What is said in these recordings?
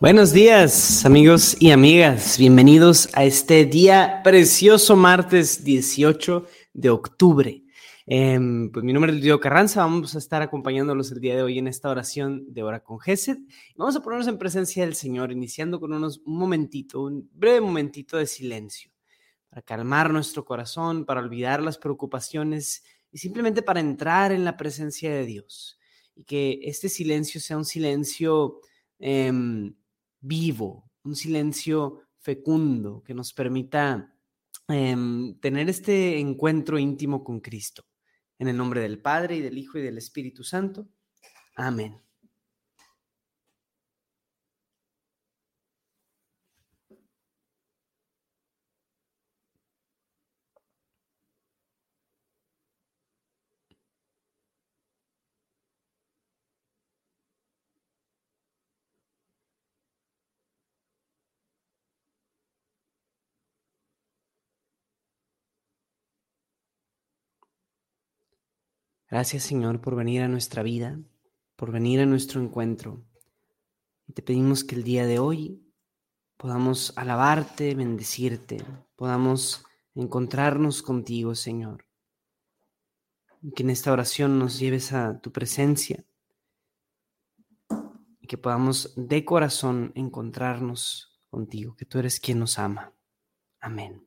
Buenos días, amigos y amigas. Bienvenidos a este día precioso, martes 18 de octubre. Em, pues mi nombre es Diego Carranza. Vamos a estar acompañándolos el día de hoy en esta oración de hora con Gesed. Vamos a ponernos en presencia del Señor, iniciando con unos, un momentito, un breve momentito de silencio, para calmar nuestro corazón, para olvidar las preocupaciones y simplemente para entrar en la presencia de Dios. Y que este silencio sea un silencio em, vivo, un silencio fecundo que nos permita em, tener este encuentro íntimo con Cristo. En el nombre del Padre y del Hijo y del Espíritu Santo. Amén. Gracias Señor por venir a nuestra vida, por venir a nuestro encuentro. Te pedimos que el día de hoy podamos alabarte, bendecirte, podamos encontrarnos contigo, Señor. Que en esta oración nos lleves a tu presencia y que podamos de corazón encontrarnos contigo, que tú eres quien nos ama. Amén.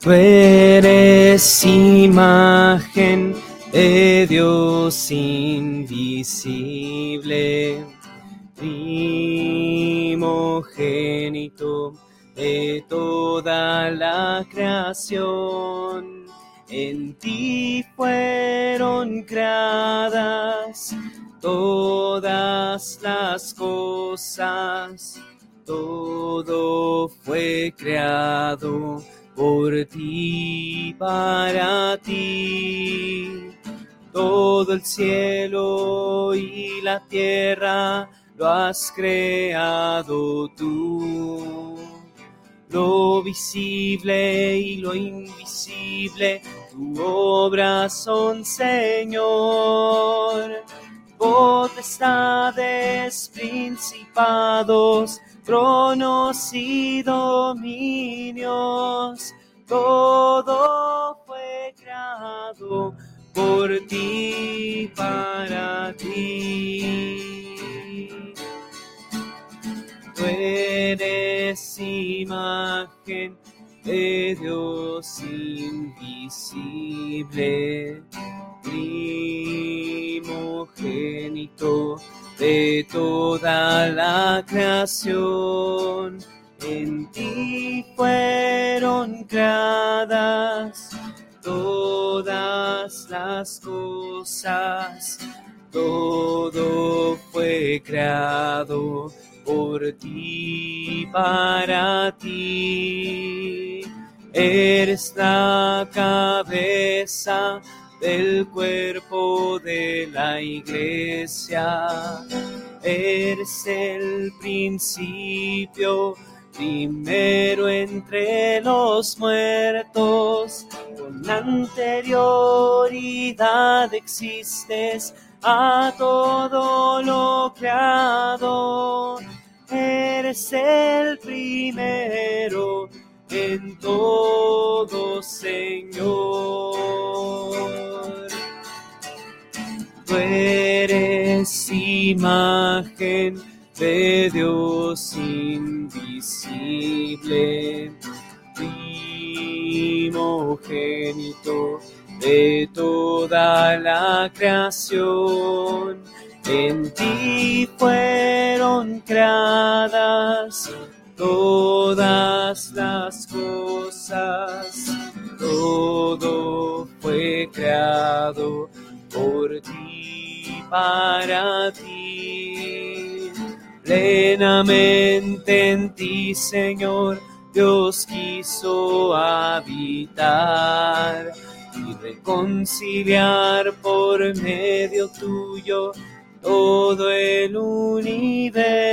Tú eres imagen de Dios invisible, primogénito de toda la creación. En ti fueron creadas todas las cosas, todo fue creado por ti, para ti. Todo el cielo y la tierra lo has creado tú. Lo visible y lo invisible, tu obra son, Señor. Potestades, principados, tronos y dominios, todo fue creado por ti, para ti. Tú eres imagen de Dios invisible, primogénito de toda la creación. En ti fueron creadas todas las cosas, todo fue creado por ti, para ti. Eres la cabeza del cuerpo de la iglesia. Eres el principio, primero entre los muertos. Con anterioridad existes a todo lo creado. Eres el primero en todo, Señor. Tú eres imagen de Dios invisible, primogénito de toda la creación. En ti fueron creadas todas las cosas, todo fue creado para ti. plenamente en ti, Señor, Dios quiso habitar y reconciliar por medio tuyo todo el universo.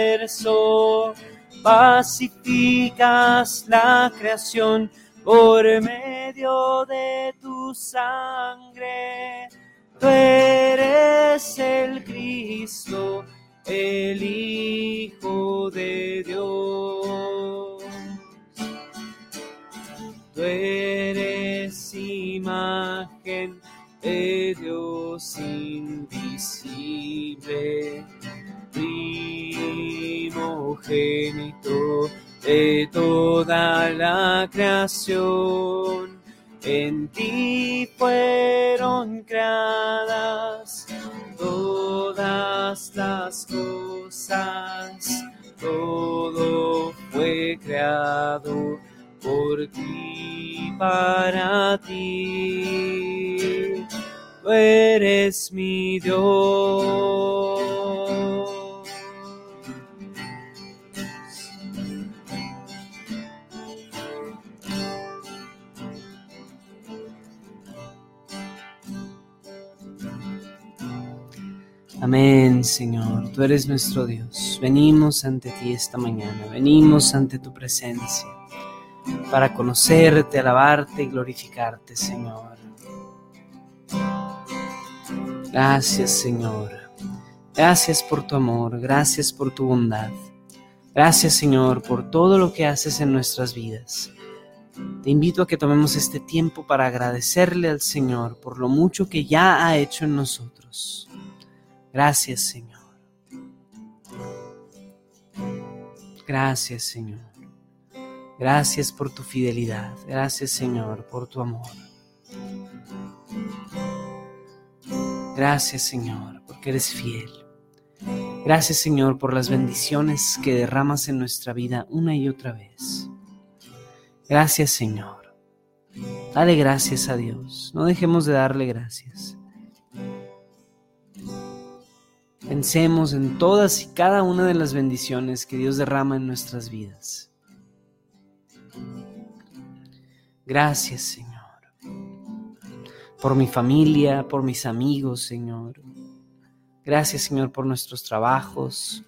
Pacificas la creación por medio de tu sangre. Tú eres el Cristo, el Hijo de Dios. Tú eres imagen de Dios invisible, primogénito de toda la creación. En ti fueron creadas todas las cosas, todo fue creado por ti, para ti. Tú eres mi Dios. Amén, Señor. Tú eres nuestro Dios. Venimos ante ti esta mañana. Venimos ante tu presencia para conocerte, alabarte y glorificarte, Señor. Gracias, Señor. Gracias por tu amor. Gracias por tu bondad. Gracias, Señor, por todo lo que haces en nuestras vidas. Te invito a que tomemos este tiempo para agradecerle al Señor por lo mucho que ya ha hecho en nosotros. Gracias, Señor. Gracias, Señor. Gracias por tu fidelidad. Gracias, Señor, por tu amor. Gracias, Señor, porque eres fiel. Gracias, Señor, por las bendiciones que derramas en nuestra vida una y otra vez. Gracias, Señor. Dale gracias a Dios. No dejemos de darle gracias. Pensemos en todas y cada una de las bendiciones que Dios derrama en nuestras vidas. Gracias, Señor, por mi familia, por mis amigos, Señor. Gracias, Señor, por nuestros trabajos,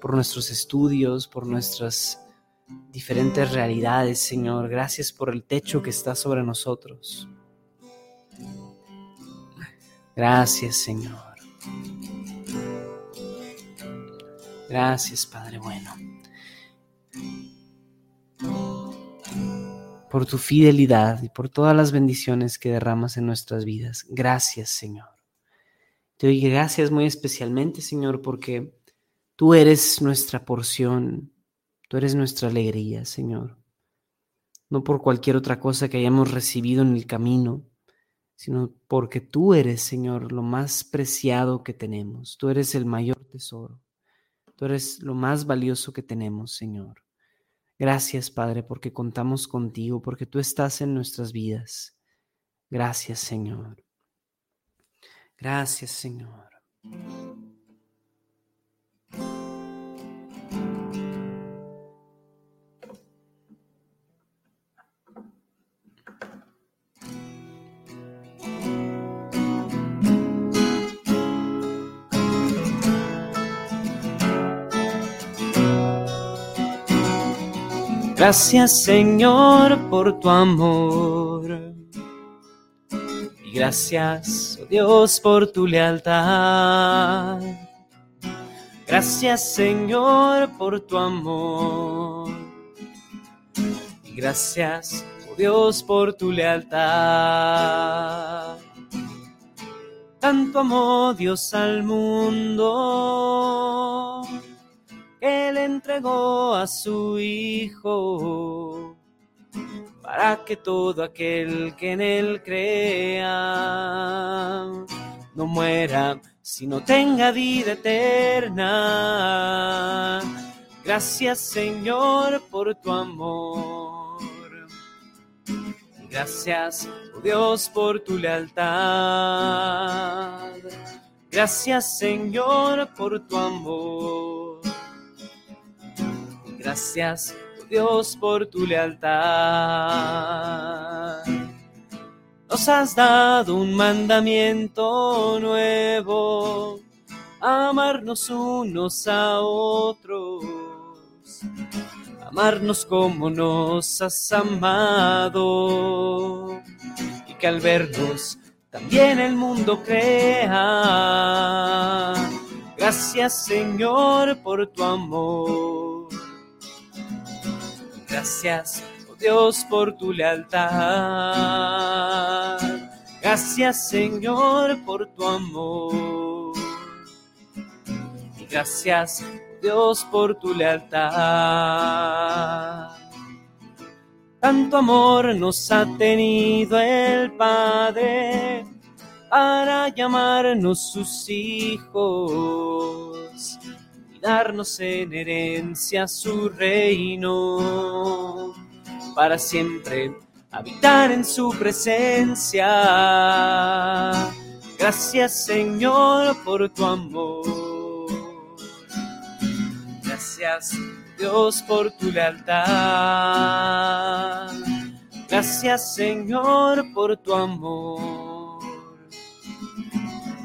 por nuestros estudios, por nuestras diferentes realidades, Señor. Gracias por el techo que está sobre nosotros. Gracias, Señor. Gracias, Padre bueno. Por tu fidelidad y por todas las bendiciones que derramas en nuestras vidas. Gracias, Señor. Te doy gracias muy especialmente, Señor, porque tú eres nuestra porción, tú eres nuestra alegría, Señor. No por cualquier otra cosa que hayamos recibido en el camino, sino porque tú eres, Señor, lo más preciado que tenemos. Tú eres el mayor tesoro. Tú eres lo más valioso que tenemos, Señor. Gracias, Padre, porque contamos contigo, porque tú estás en nuestras vidas. Gracias, Señor. Gracias, Señor. Gracias Señor por tu amor. Y gracias, oh Dios, por tu lealtad. Gracias Señor por tu amor. Y gracias, oh Dios, por tu lealtad. Tanto amó Dios al mundo él entregó a su Hijo para que todo aquel que en Él crea no muera, sino tenga vida eterna. Gracias Señor por tu amor. Gracias, oh Dios, por tu lealtad. Gracias Señor por tu amor. Gracias, Dios, por tu lealtad. Nos has dado un mandamiento nuevo, amarnos unos a otros, amarnos como nos has amado, y que al vernos también el mundo crea. Gracias Señor por tu amor. Gracias Dios, por tu lealtad. Gracias, Señor, por tu amor. Y gracias, Dios, por tu lealtad. Tanto amor nos ha tenido el Padre para llamarnos sus hijos darnos en herencia su reino para siempre habitar en su presencia. Gracias Señor por tu amor. Gracias Dios por tu lealtad. Gracias Señor por tu amor.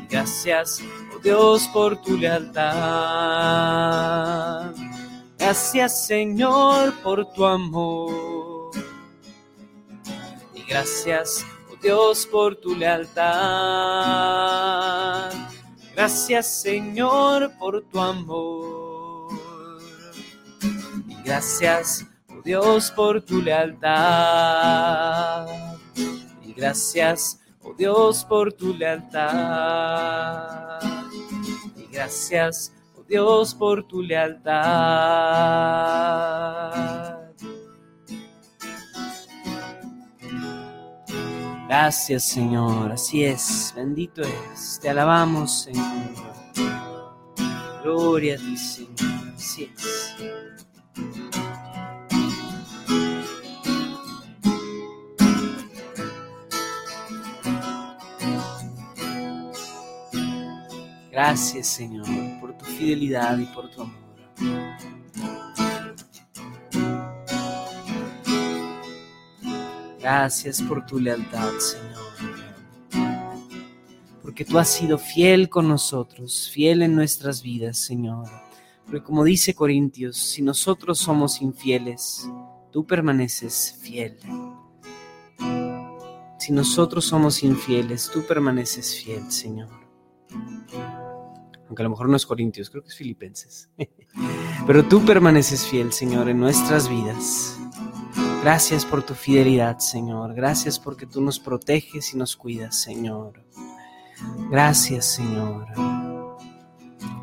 Gracias Dios por tu lealtad. Gracias Señor por tu amor gracias, oh Dios, por tu lealtad. Gracias, Señor, por tu amor. Y gracias, oh Dios, por tu lealtad. Y gracias, oh Dios, por tu lealtad. Gracias, oh Dios, por tu lealtad. Gracias Señor, así es, bendito es, te alabamos Señor. Gloria a ti Señor, así es. Gracias Señor por tu fidelidad y por tu amor. Gracias por tu lealtad, Señor. Porque tú has sido fiel con nosotros, fiel en nuestras vidas, Señor. Porque como dice Corintios, si nosotros somos infieles, tú permaneces fiel. Si nosotros somos infieles, tú permaneces fiel, Señor. Aunque a lo mejor no es Corintios, creo que es Filipenses. Pero tú permaneces fiel, Señor, en nuestras vidas. Gracias por tu fidelidad, Señor. Gracias porque tú nos proteges y nos cuidas, Señor. Gracias, Señor.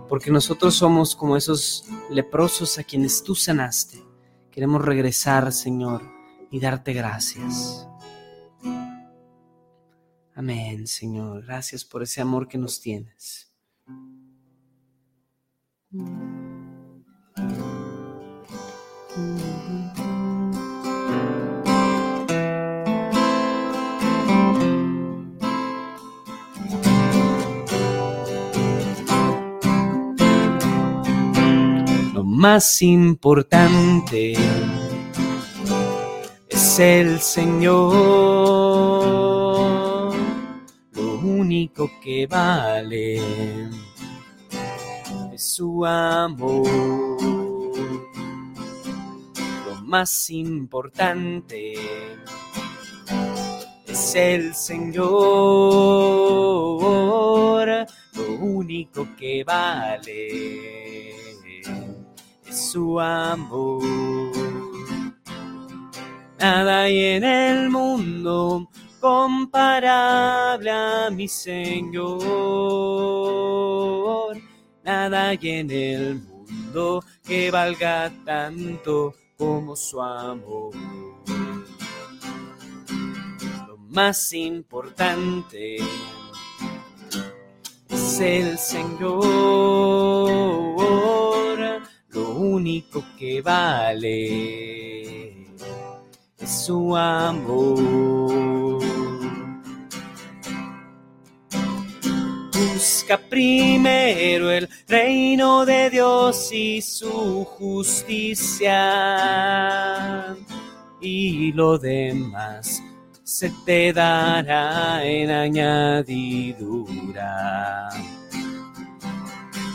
Porque nosotros somos como esos leprosos a quienes tú sanaste. Queremos regresar, Señor, y darte gracias. Amén, Señor. Gracias por ese amor que nos tienes. Más importante es el Señor, lo único que vale su amor. Lo más importante es el Señor, lo único que vale su amor. Nada hay en el mundo comparable a mi Señor. Nada hay en el mundo que valga tanto como su amor. Lo más importante es el Señor lo único que vale es su amor. Primero el reino de Dios y su justicia y lo demás se te dará en añadidura.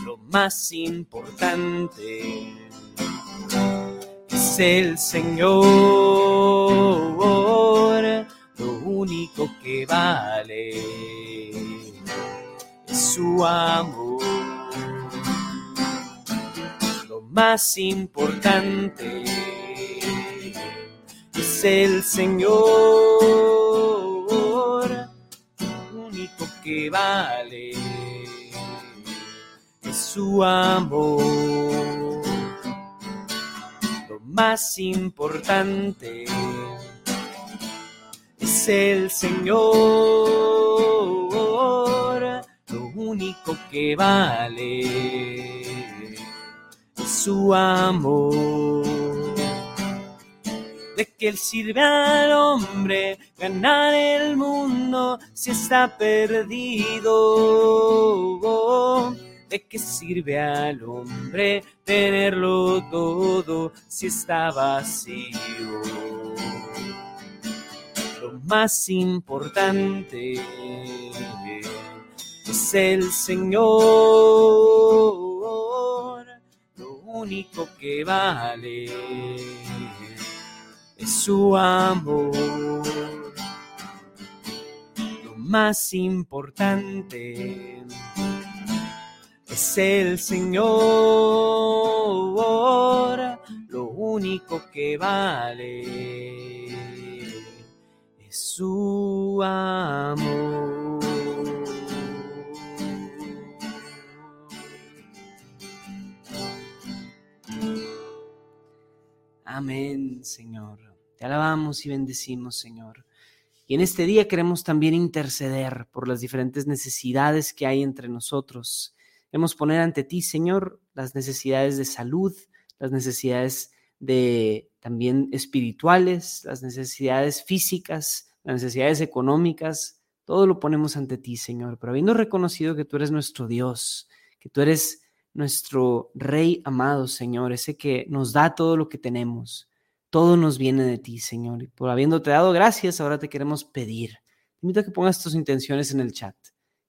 Lo más importante es el Señor, lo único que vale su amor. Lo más importante es el Señor que vale es su amor. Lo más importante es el Señor. Único que vale su amor de que sirve al hombre ganar el mundo si está perdido. ¿De qué sirve al hombre tenerlo todo si está vacío? Lo más importante es el Señor, lo único que vale es su amor. Lo más importante es el Señor. Lo único que vale es su amor. Amén, Señor. Te alabamos y bendecimos, Señor. Y en este día queremos también interceder por las diferentes necesidades que hay entre nosotros. Queremos poner ante ti, Señor, las necesidades de salud, las necesidades de también espirituales, las necesidades físicas, las necesidades económicas. Todo lo ponemos ante ti, Señor, pero habiendo reconocido que tú eres nuestro Dios, que tú eres nuestro Rey amado, Señor, ese que nos da todo lo que tenemos, todo nos viene de ti, Señor. Y por habiéndote dado gracias, ahora te queremos pedir. Te invito a que pongas tus intenciones en el chat,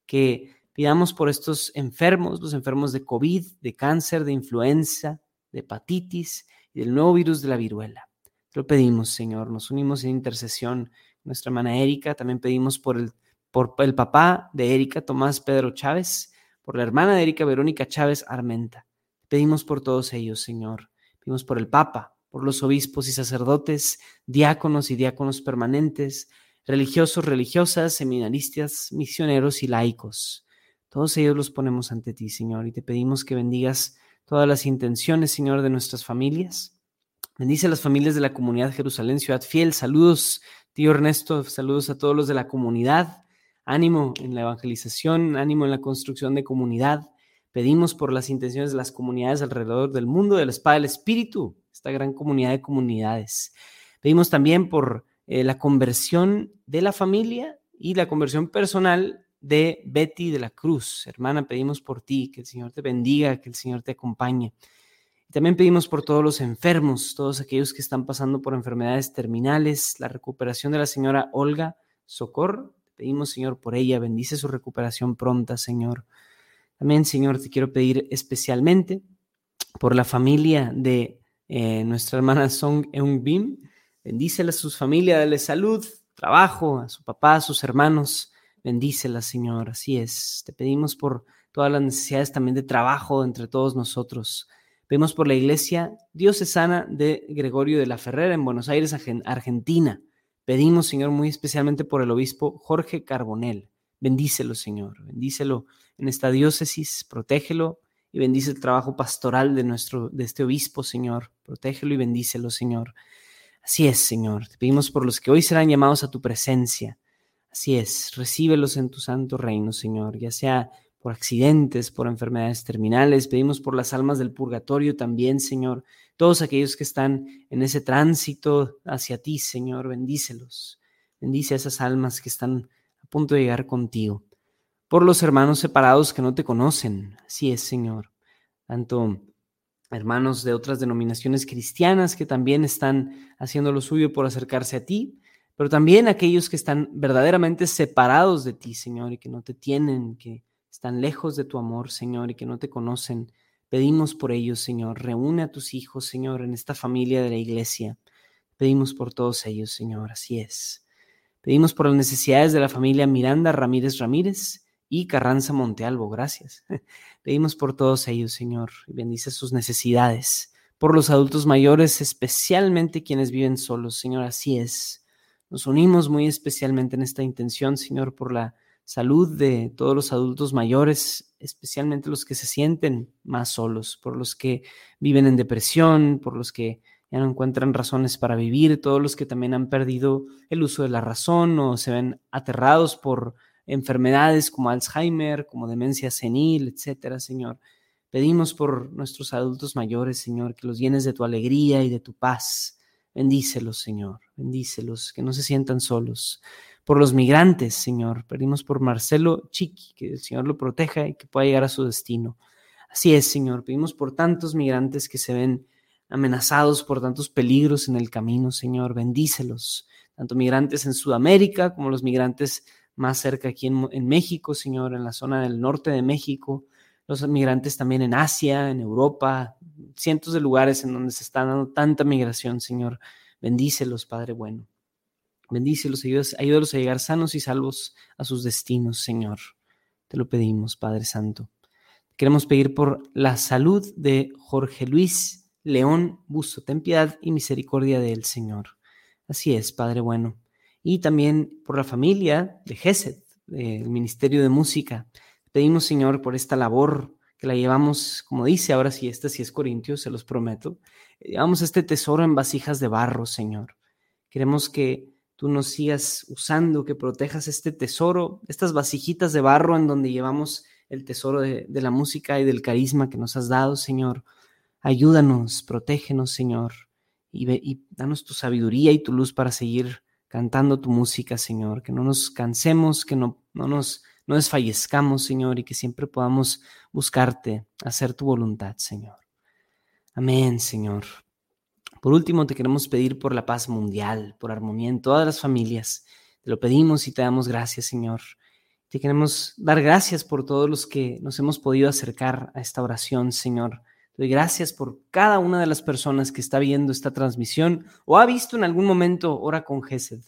que pidamos por estos enfermos, los enfermos de COVID, de cáncer, de influenza, de hepatitis y del nuevo virus de la viruela. Te lo pedimos, Señor. Nos unimos en intercesión. Nuestra hermana Erika, también pedimos por el, por el papá de Erika, Tomás Pedro Chávez, por la hermana de Erika, Verónica Chávez Armenta. Pedimos por todos ellos, Señor. Pedimos por el Papa, por los obispos y sacerdotes, diáconos y diáconos permanentes, religiosos, religiosas, seminaristas, misioneros y laicos. Todos ellos los ponemos ante ti, Señor, y te pedimos que bendigas todas las intenciones, Señor, de nuestras familias. Bendice a las familias de la comunidad Jerusalén, Ciudad Fiel. Saludos, tío Ernesto, saludos a todos los de la comunidad. Ánimo en la evangelización, ánimo en la construcción de comunidad. Pedimos por las intenciones de las comunidades alrededor del mundo, de la espada del Espíritu, esta gran comunidad de comunidades. Pedimos también por eh, la conversión de la familia y la conversión personal de Betty de la Cruz. Hermana, pedimos por ti, que el Señor te bendiga, que el Señor te acompañe. También pedimos por todos los enfermos, todos aquellos que están pasando por enfermedades terminales, la recuperación de la señora Olga Socorro. Pedimos, Señor, por ella, bendice su recuperación pronta, Señor. También, Señor, te quiero pedir especialmente por la familia de eh, nuestra hermana Song Eun Bim. Bendícela a su familia, dale salud, trabajo, a su papá, a sus hermanos. Bendícela, Señor. Así es. Te pedimos por todas las necesidades también de trabajo entre todos nosotros. Pedimos por la iglesia diocesana de Gregorio de la Ferrera en Buenos Aires, Argentina. Pedimos, Señor, muy especialmente por el obispo Jorge Carbonel. Bendícelo, Señor. Bendícelo en esta diócesis, protégelo y bendice el trabajo pastoral de, nuestro, de este obispo, Señor. Protégelo y bendícelo, Señor. Así es, Señor. Te pedimos por los que hoy serán llamados a tu presencia. Así es, recíbelos en tu santo reino, Señor, ya sea por accidentes, por enfermedades terminales. Pedimos por las almas del purgatorio también, Señor. Todos aquellos que están en ese tránsito hacia ti, Señor, bendícelos. Bendice a esas almas que están a punto de llegar contigo. por los hermanos separados que no te conocen. Así es, Señor. Tanto hermanos de otras denominaciones cristianas que también están haciendo lo suyo por acercarse a ti, pero también aquellos que están verdaderamente separados de ti, Señor, y que no te tienen, que están lejos de tu amor, Señor, y que no te conocen. Pedimos por ellos, Señor. Reúne a tus hijos, Señor, en esta familia de la iglesia. Pedimos por todos ellos, Señor. Así es. Pedimos por las necesidades de la familia Miranda Ramírez Ramírez y Carranza Montealvo. Gracias. Pedimos por todos ellos, Señor, bendice sus necesidades. Por los adultos mayores, especialmente quienes viven solos, Señor, así es. Nos unimos muy especialmente en esta intención, Señor, por la salud de todos los adultos mayores, especialmente los que se sienten más solos, por los que viven en depresión, por los que ya no encuentran razones para vivir, todos los que también han perdido el uso de la razón o se ven aterrados por enfermedades como Alzheimer, como demencia senil, etcétera, Señor. Pedimos por nuestros adultos mayores, Señor, que los llenes de tu alegría y de tu paz. Bendícelos, Señor, bendícelos, que no se sientan solos por los migrantes, Señor. Pedimos por Marcelo Chiqui, que el Señor lo proteja y que pueda llegar a su destino. Así es, Señor. Pedimos por tantos migrantes que se ven amenazados por tantos peligros en el camino, Señor. Bendícelos, tanto migrantes en Sudamérica como los migrantes más cerca aquí en, en, México, Señor, en la zona del norte de México, los migrantes también en Asia, en Europa, cientos de lugares en donde se está dando tanta migración, Señor. Bendícelos, Padre bueno. Bendícelos, ayúdalos a llegar sanos y salvos a sus destinos, Señor. Te lo pedimos, Padre Santo. Queremos pedir por la salud de Jorge Luis León Busto. Ten piedad y misericordia de él, Señor. Así es, Padre bueno. Y también por la familia de Gesed, del Ministerio de Música. Pedimos, Señor, por esta labor que la llevamos, como dice ahora sí, esta sí es Corintios, se los prometo. Llevamos este tesoro en vasijas de barro, Señor. Queremos que tú nos sigas usando, que protejas este tesoro, estas vasijitas de barro en donde llevamos el tesoro de, la música y del carisma que nos has dado, Señor. Ayúdanos, protégenos, Señor, y, danos tu sabiduría y tu luz para seguir cantando tu música, Señor, que no nos cansemos, que no, no nos no desfallezcamos, Señor, y que siempre podamos buscarte, hacer tu voluntad, Señor. Amén, Señor. Por último, te queremos pedir por la paz mundial, por armonía en todas las familias. Te lo pedimos y te damos gracias, Señor. Te queremos dar gracias por todos los que nos hemos podido acercar a esta oración, Señor. Te doy gracias por cada una de las personas que está viendo esta transmisión o ha visto en algún momento Hora con Gesed.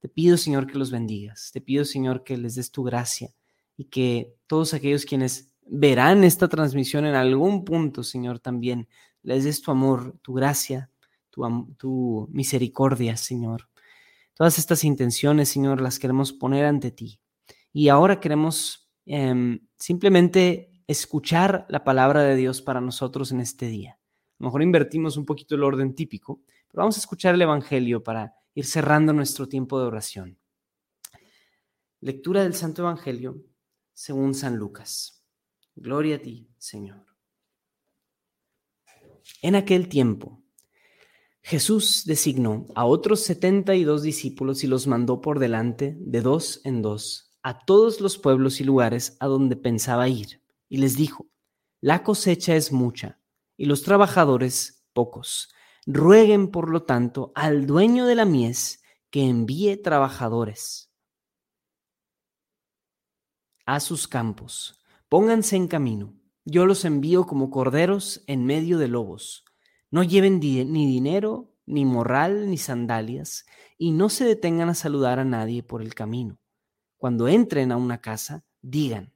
Te pido, Señor, que los bendigas. Te pido, Señor, que les des tu gracia y que todos aquellos quienes verán esta transmisión en algún punto, Señor, también les des tu amor, tu gracia, tu, misericordia, Señor. Todas estas intenciones, Señor, las queremos poner ante ti. Y ahora queremos em, simplemente escuchar la palabra de Dios para nosotros en este día. A lo mejor invertimos un poquito el orden típico, pero vamos a escuchar el Evangelio para ir cerrando nuestro tiempo de oración. Lectura del Santo Evangelio según San Lucas. Gloria a ti, Señor. En aquel tiempo, Jesús designó a otros setenta y dos discípulos y los mandó por delante, de dos en dos, a todos los pueblos y lugares a donde pensaba ir, y les dijo, La cosecha es mucha, y los trabajadores pocos. Rueguen, por lo tanto, al dueño de la mies que envíe trabajadores a sus campos. Pónganse en camino. Yo los envío como corderos en medio de lobos. No lleven ni dinero, ni morral, ni sandalias, y no se detengan a saludar a nadie por el camino. Cuando entren a una casa, digan,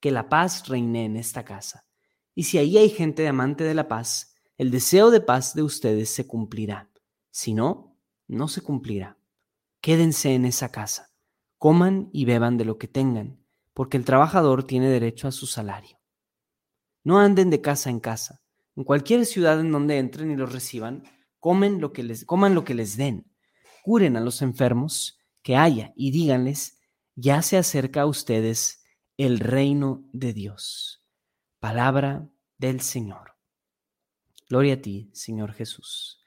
que la paz reine en esta casa. Y si ahí hay gente de amante de la paz, el deseo de paz de ustedes se cumplirá. Si no, no se cumplirá. Quédense en esa casa, coman y beban de lo que tengan, porque el trabajador tiene derecho a su salario. No anden de casa en casa en cualquier ciudad en donde entren y los reciban, comen lo que les, coman lo que les den, curen a los enfermos que haya y díganles, ya se acerca a ustedes el reino de Dios. Palabra del Señor. Gloria a ti, Señor Jesús.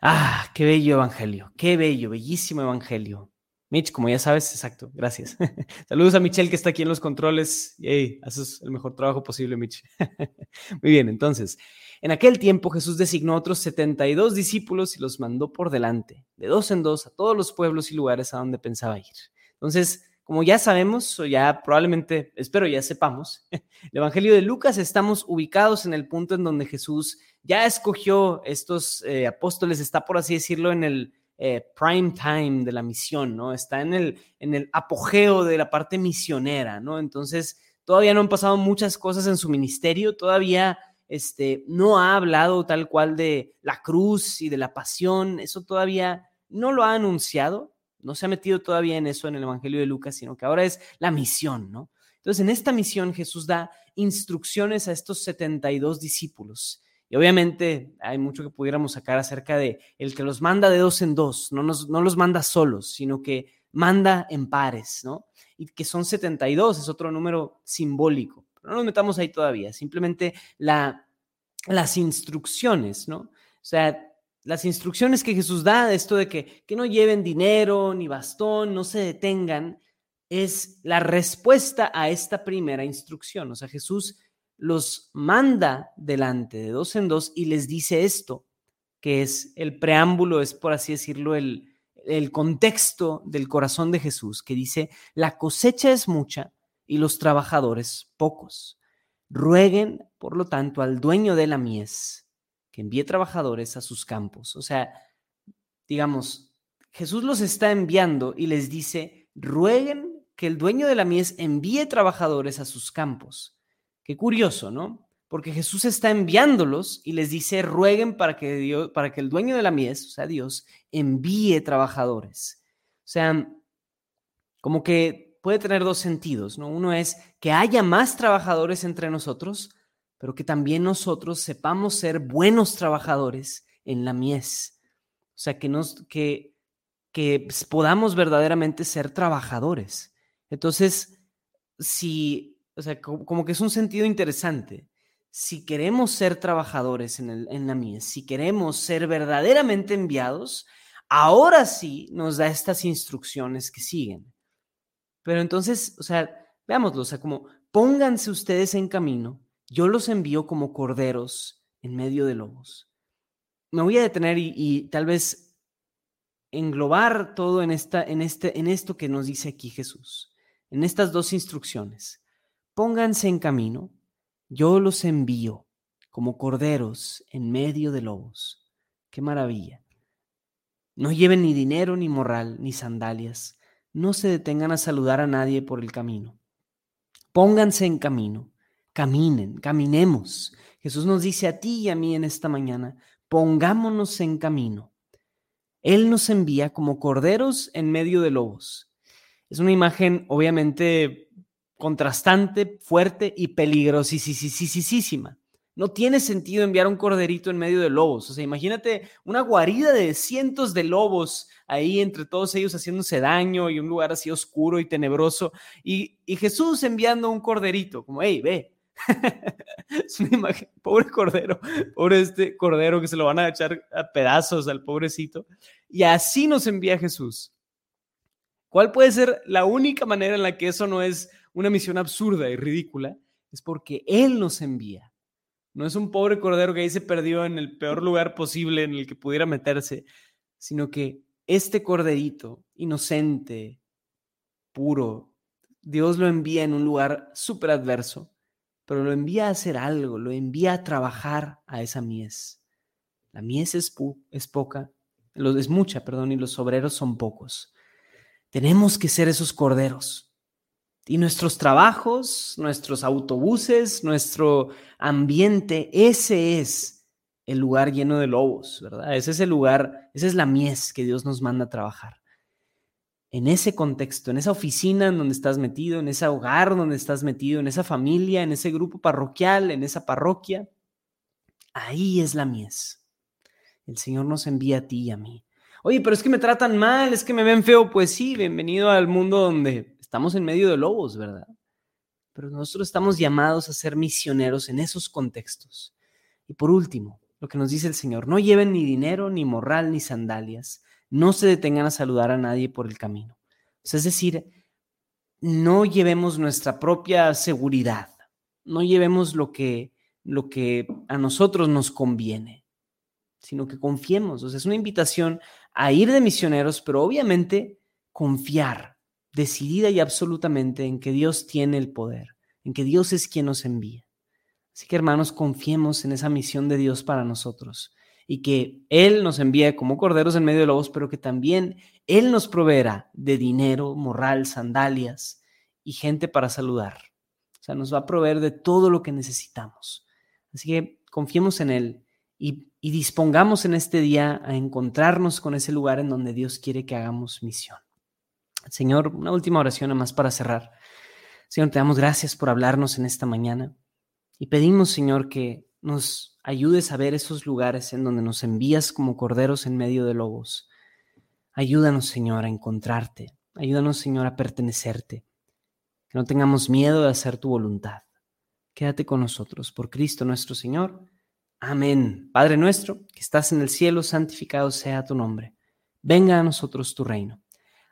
Ah, qué bello evangelio, qué bello, bellísimo evangelio. Mitch, como ya sabes, exacto, gracias. Saludos a Michelle que está aquí en los controles. Yay, haces el mejor trabajo posible, Mitch. Muy bien, entonces, en aquel tiempo Jesús designó otros 72 discípulos y los mandó por delante, de dos en dos, a todos los pueblos y lugares a donde pensaba ir. Entonces, como ya sabemos, o ya probablemente, espero ya sepamos, el Evangelio de Lucas estamos ubicados en el punto en donde Jesús ya escogió estos eh, apóstoles, está por así decirlo en el eh, prime time de la misión, ¿no? Está en el, en el apogeo de la parte misionera, ¿no? Entonces, todavía no han pasado muchas cosas en su ministerio, todavía este, no ha hablado tal cual de la cruz y de la pasión, eso todavía no lo ha anunciado, no se ha metido todavía en eso en el Evangelio de Lucas, sino que ahora es la misión, ¿no? Entonces, en esta misión Jesús da instrucciones a estos 72 discípulos y obviamente hay mucho que pudiéramos sacar acerca de el que los manda de dos en dos, no, nos, no los manda solos, sino que manda en pares, ¿no? Y que son 72, es otro número simbólico. No nos metamos ahí todavía, simplemente la, las instrucciones, ¿no? O sea, las instrucciones que Jesús da, esto de que, que no lleven dinero ni bastón, no se detengan, es la respuesta a esta primera instrucción. O sea, Jesús los manda delante de dos en dos y les dice esto, que es el preámbulo, es por así decirlo, el, el contexto del corazón de Jesús, que dice, la cosecha es mucha y los trabajadores pocos. Rueguen, por lo tanto, al dueño de la mies que envíe trabajadores a sus campos. O sea, digamos, Jesús los está enviando y les dice, rueguen que el dueño de la mies envíe trabajadores a sus campos. Qué curioso, ¿no? Porque Jesús está enviándolos y les dice, rueguen para que, Dios, para que el dueño de la mies, o sea, Dios, envíe trabajadores. O sea, como que puede tener dos sentidos, ¿no? Uno es que haya más trabajadores entre nosotros, pero que también nosotros sepamos ser buenos trabajadores en la mies. O sea, que, nos, que, que podamos verdaderamente ser trabajadores. Entonces, si o sea, como, que es un sentido interesante. Si queremos ser trabajadores en, la mies, si queremos ser verdaderamente enviados, ahora sí nos da estas instrucciones que siguen. Pero entonces, o sea, veámoslo, o sea, como pónganse ustedes en camino, yo los envío como corderos en medio de lobos. Me voy a detener y, y tal vez englobar todo en, esta, en, este, en esto que nos dice aquí Jesús, en estas dos instrucciones pónganse en camino, yo los envío como corderos en medio de lobos. Qué maravilla. No lleven ni dinero, ni morral, ni sandalias. No se detengan a saludar a nadie por el camino. Pónganse en camino, caminen, caminemos. Jesús nos dice a ti y a mí en esta mañana, pongámonos en camino. Él nos envía como corderos en medio de lobos. Es una imagen obviamente contrastante, fuerte y peligrosísima. No tiene sentido enviar un corderito en medio de lobos. O sea, imagínate una guarida de cientos de llobos ahí entre todos ellos haciéndose daño y un lugar así oscuro y tenebroso. Y, Jesús enviando un corderito, como, hey, ve. es una imagen, pobre cordero, pobre este cordero que se lo van a echar a pedazos al pobrecito. Y así nos envía Jesús. ¿Cuál puede ser la única manera en la que eso no es una misión absurda y ridícula, es porque Él nos envía. No es un pobre cordero que ahí se perdió en el peor lugar posible en el que pudiera meterse, sino que este corderito, inocente, puro, Dios lo envía en un lugar súper adverso, pero lo envía a hacer algo, lo envía a trabajar a esa mies. La mies es, es poca, es mucha, perdón, y los obreros son pocos. Tenemos que ser esos corderos y nuestros trabajos, nuestros autobuses, nuestro ambiente, ese es el lugar lleno de lobos, ¿verdad? Ese es el lugar, esa es la mies que Dios nos manda a trabajar. En ese contexto, en esa oficina en donde estás metido, en ese hogar donde estás metido, en esa familia, en ese grupo parroquial, en esa parroquia, ahí es la mies. El Señor nos envía a ti y a mí. Oye, pero es que me tratan mal, es que me ven feo. Pues sí, bienvenido al mundo donde estamos en medio de lobos, ¿verdad? Pero nosotros estamos llamados a ser misioneros en esos contextos. Y por último, lo que nos dice el Señor, no lleven ni dinero, ni morral, ni sandalias, no se detengan a saludar a nadie por el camino. es decir, no llevemos nuestra propia seguridad, no llevemos lo que, lo que a nosotros nos conviene, sino que confiemos. O sea, es una invitación a ir de misioneros, pero obviamente confiar decidida y absolutamente en que Dios tiene el poder, en que Dios es quien nos envía. Así que hermanos, confiemos en esa misión de Dios para nosotros y que Él nos envíe como corderos en medio de lobos, pero que también Él nos proveerá de dinero, moral, sandalias y gente para saludar. O sea, nos va a proveer de todo lo que necesitamos. Así que confiemos en Él y, y dispongamos en este día a encontrarnos con ese lugar en donde Dios quiere que hagamos misión. Señor, una última oración más para cerrar. Señor, te damos gracias por hablarnos en esta mañana y pedimos, Señor, que nos ayudes a ver esos lugares en donde nos envías como corderos en medio de lobos. Ayúdanos, Señor, a encontrarte. Ayúdanos, Señor, a pertenecerte. Que no tengamos miedo de hacer tu voluntad. Quédate con nosotros, por Cristo nuestro Señor. Amén. Padre nuestro, que estás en el cielo, santificado sea tu nombre. Venga a nosotros tu reino.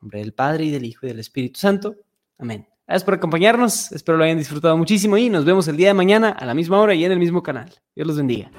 Nombre del Padre y del Hijo y del Espíritu Santo. Amén. Gracias por acompañarnos, espero lo hayan disfrutado muchísimo y nos vemos el día de mañana a la misma hora y en el mismo canal. Dios los bendiga.